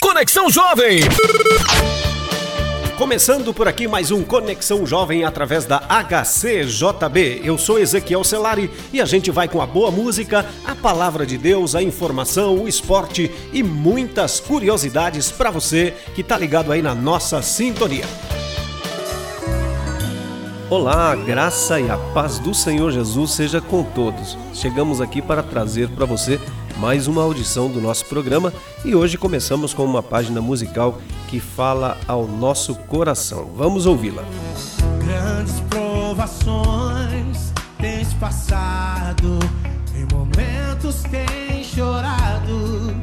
Conexão Jovem. Começando por aqui mais um Conexão Jovem através da HCJB. Eu sou Ezequiel Celari e a gente vai com a boa música, a palavra de Deus, a informação, o esporte e muitas curiosidades para você que tá ligado aí na nossa sintonia. Olá, a graça e a paz do Senhor Jesus seja com todos. Chegamos aqui para trazer para você mais uma audição do nosso programa e hoje começamos com uma página musical que fala ao nosso coração. Vamos ouvi-la. Grandes provações tens passado, em momentos tens chorado,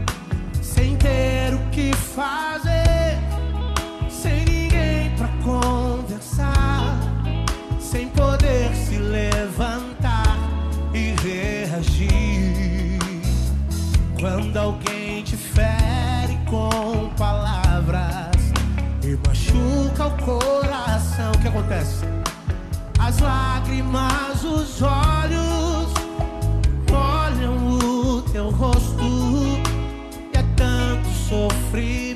sem ter o que fazer, Quando alguém te fere com palavras e machuca o coração, o que acontece? As lágrimas, os olhos olham o teu rosto e é tanto sofrimento.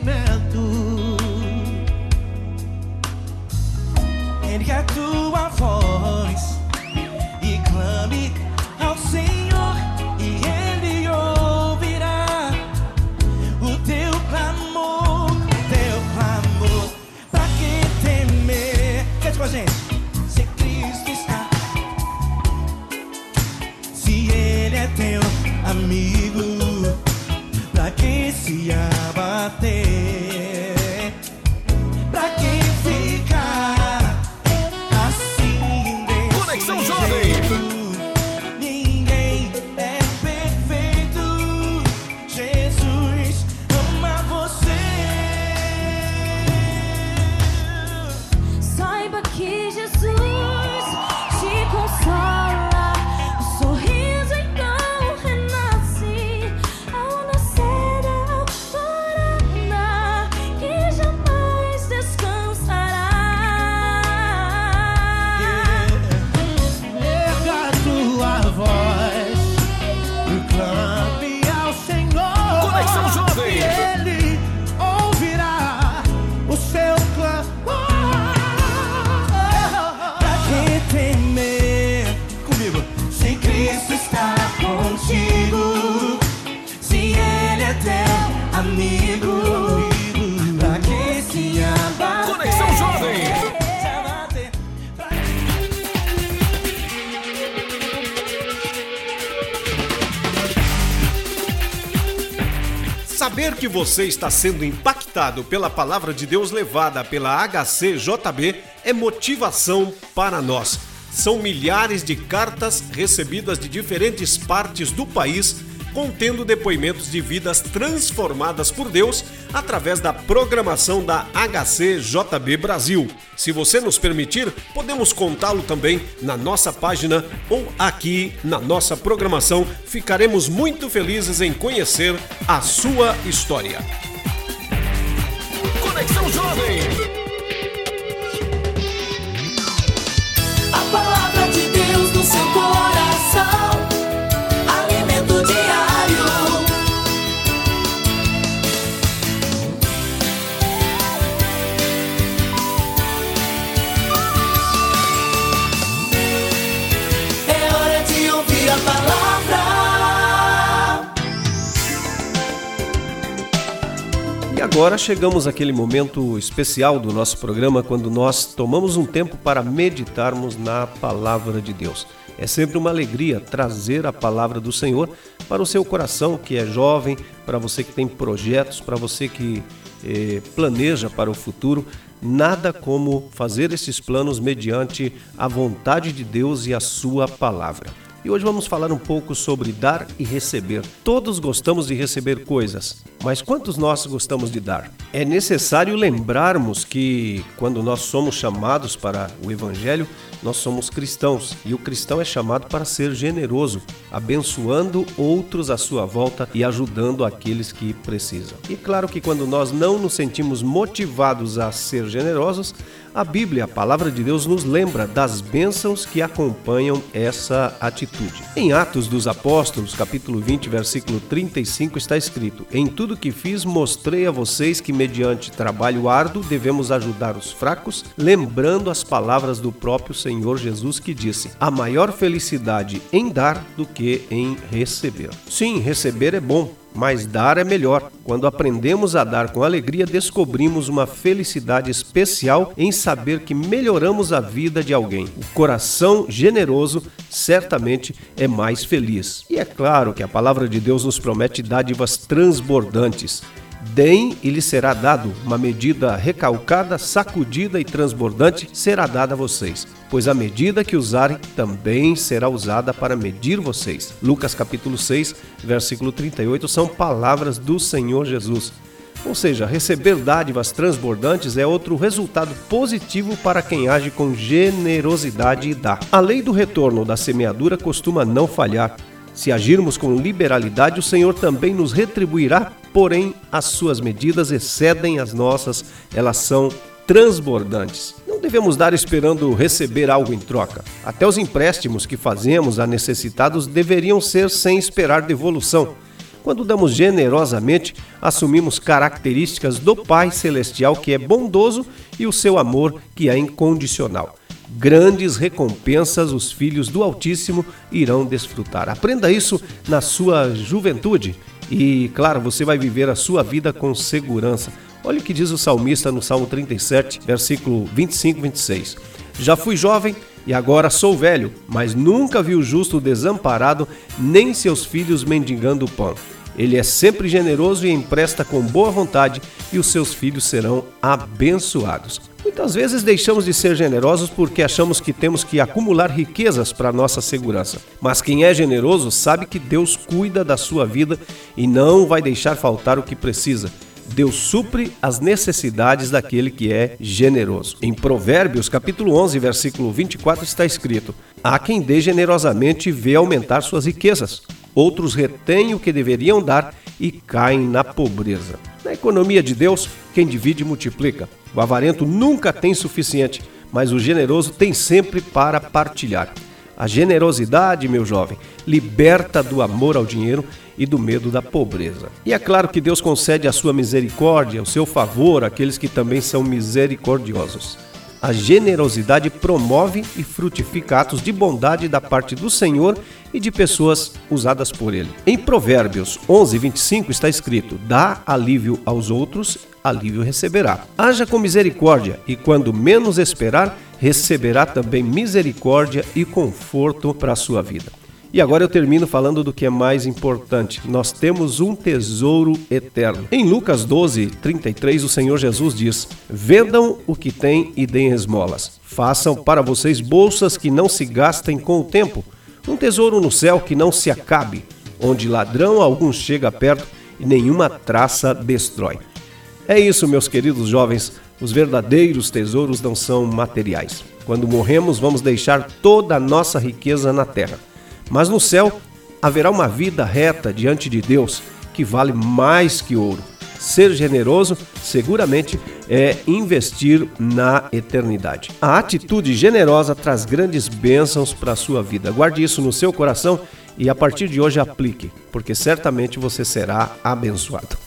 Saber que você está sendo impactado pela palavra de Deus levada pela HCJB é motivação para nós. São milhares de cartas recebidas de diferentes partes do país contendo depoimentos de vidas transformadas por Deus através da programação da HCJB Brasil. Se você nos permitir, podemos contá-lo também na nossa página ou aqui na nossa programação. Ficaremos muito felizes em conhecer a sua história. Conexão Jovem. Agora chegamos àquele momento especial do nosso programa quando nós tomamos um tempo para meditarmos na palavra de Deus. É sempre uma alegria trazer a palavra do Senhor para o seu coração que é jovem, para você que tem projetos, para você que eh, planeja para o futuro. Nada como fazer esses planos mediante a vontade de Deus e a sua palavra. E hoje vamos falar um pouco sobre dar e receber. Todos gostamos de receber coisas, mas quantos nós gostamos de dar? É necessário lembrarmos que quando nós somos chamados para o evangelho, nós somos cristãos e o cristão é chamado para ser generoso, abençoando outros à sua volta e ajudando aqueles que precisam. E claro que quando nós não nos sentimos motivados a ser generosos, A Bíblia, a palavra de Deus, nos lembra das bênçãos que acompanham essa atitude. Em Atos dos Apóstolos, capítulo 20, versículo 35, está escrito: Em tudo que fiz, mostrei a vocês que, mediante trabalho árduo, devemos ajudar os fracos, lembrando as palavras do próprio Senhor Jesus que disse: Há maior felicidade em dar do que em receber. Sim, receber é bom, mas dar é melhor. Quando aprendemos a dar com alegria, descobrimos uma felicidade especial em saber que melhoramos a vida de alguém. O coração generoso certamente é mais feliz. E é claro que a palavra de Deus nos promete dádivas transbordantes. Deem e lhe será dado, uma medida recalcada, sacudida e transbordante será dada a vocês, pois a medida que usarem também será usada para medir vocês. Lucas capítulo 6, versículo 38 são palavras do Senhor Jesus. Ou seja, receber dádivas transbordantes é outro resultado positivo para quem age com generosidade e dá. A lei do retorno da semeadura costuma não falhar. Se agirmos com liberalidade, o Senhor também nos retribuirá, porém, as suas medidas excedem as nossas, elas são transbordantes. Não devemos dar esperando receber algo em troca. Até os empréstimos que fazemos a necessitados deveriam ser sem esperar devolução. Quando damos generosamente, assumimos características do Pai Celestial que é bondoso e o seu amor que é incondicional grandes recompensas os filhos do Altíssimo irão desfrutar. Aprenda isso na sua juventude e, claro, você vai viver a sua vida com segurança. Olha o que diz o salmista no Salmo 37, versículo 25 e 26. Já fui jovem e agora sou velho, mas nunca vi o justo desamparado, nem seus filhos mendigando pão. Ele é sempre generoso e empresta com boa vontade, e os seus filhos serão abençoados. Muitas vezes deixamos de ser generosos porque achamos que temos que acumular riquezas para nossa segurança. Mas quem é generoso sabe que Deus cuida da sua vida e não vai deixar faltar o que precisa. Deus supre as necessidades daquele que é generoso. Em Provérbios, capítulo 11, versículo 24 está escrito: Há quem dê generosamente e vê aumentar suas riquezas. Outros retêm o que deveriam dar e caem na pobreza. Na economia de Deus, quem divide multiplica. O avarento nunca tem suficiente, mas o generoso tem sempre para partilhar. A generosidade, meu jovem, liberta do amor ao dinheiro e do medo da pobreza. E é claro que Deus concede a sua misericórdia, o seu favor àqueles que também são misericordiosos. A generosidade promove e frutifica atos de bondade da parte do Senhor e de pessoas usadas por ele. Em Provérbios 11, 25 está escrito: Dá alívio aos outros, alívio receberá. Haja com misericórdia, e quando menos esperar, receberá também misericórdia e conforto para a sua vida. E agora eu termino falando do que é mais importante. Nós temos um tesouro eterno. Em Lucas 12, 33, o Senhor Jesus diz: Vendam o que têm e deem esmolas. Façam para vocês bolsas que não se gastem com o tempo, um tesouro no céu que não se acabe, onde ladrão algum chega perto e nenhuma traça destrói. É isso, meus queridos jovens. Os verdadeiros tesouros não são materiais. Quando morremos, vamos deixar toda a nossa riqueza na terra. Mas no céu haverá uma vida reta diante de Deus que vale mais que ouro. Ser generoso, seguramente, é investir na eternidade. A atitude generosa traz grandes bênçãos para a sua vida. Guarde isso no seu coração e a partir de hoje aplique, porque certamente você será abençoado.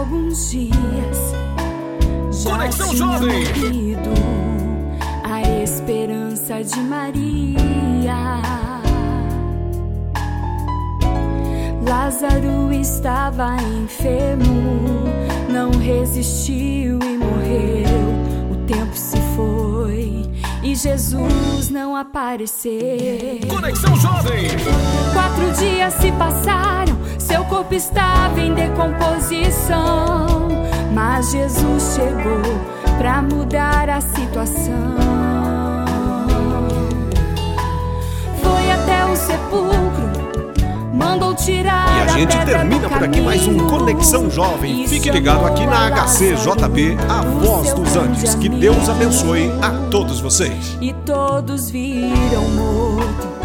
Alguns dias. Já Conexão tinha Jovem. morrido a esperança de Maria. Lázaro estava enfermo, não resistiu e morreu. O tempo se foi e Jesus não apareceu. Conexão Jovem. Quatro dias se passaram, corpo estava em decomposição. Mas Jesus chegou para mudar a situação. Foi até o sepulcro, mandou tirar E a gente pedra termina por aqui mais um. Conexão Jovem. Fique ligado aqui na a HCJB, a voz dos Andes. Que Deus abençoe a todos vocês. E todos viram morto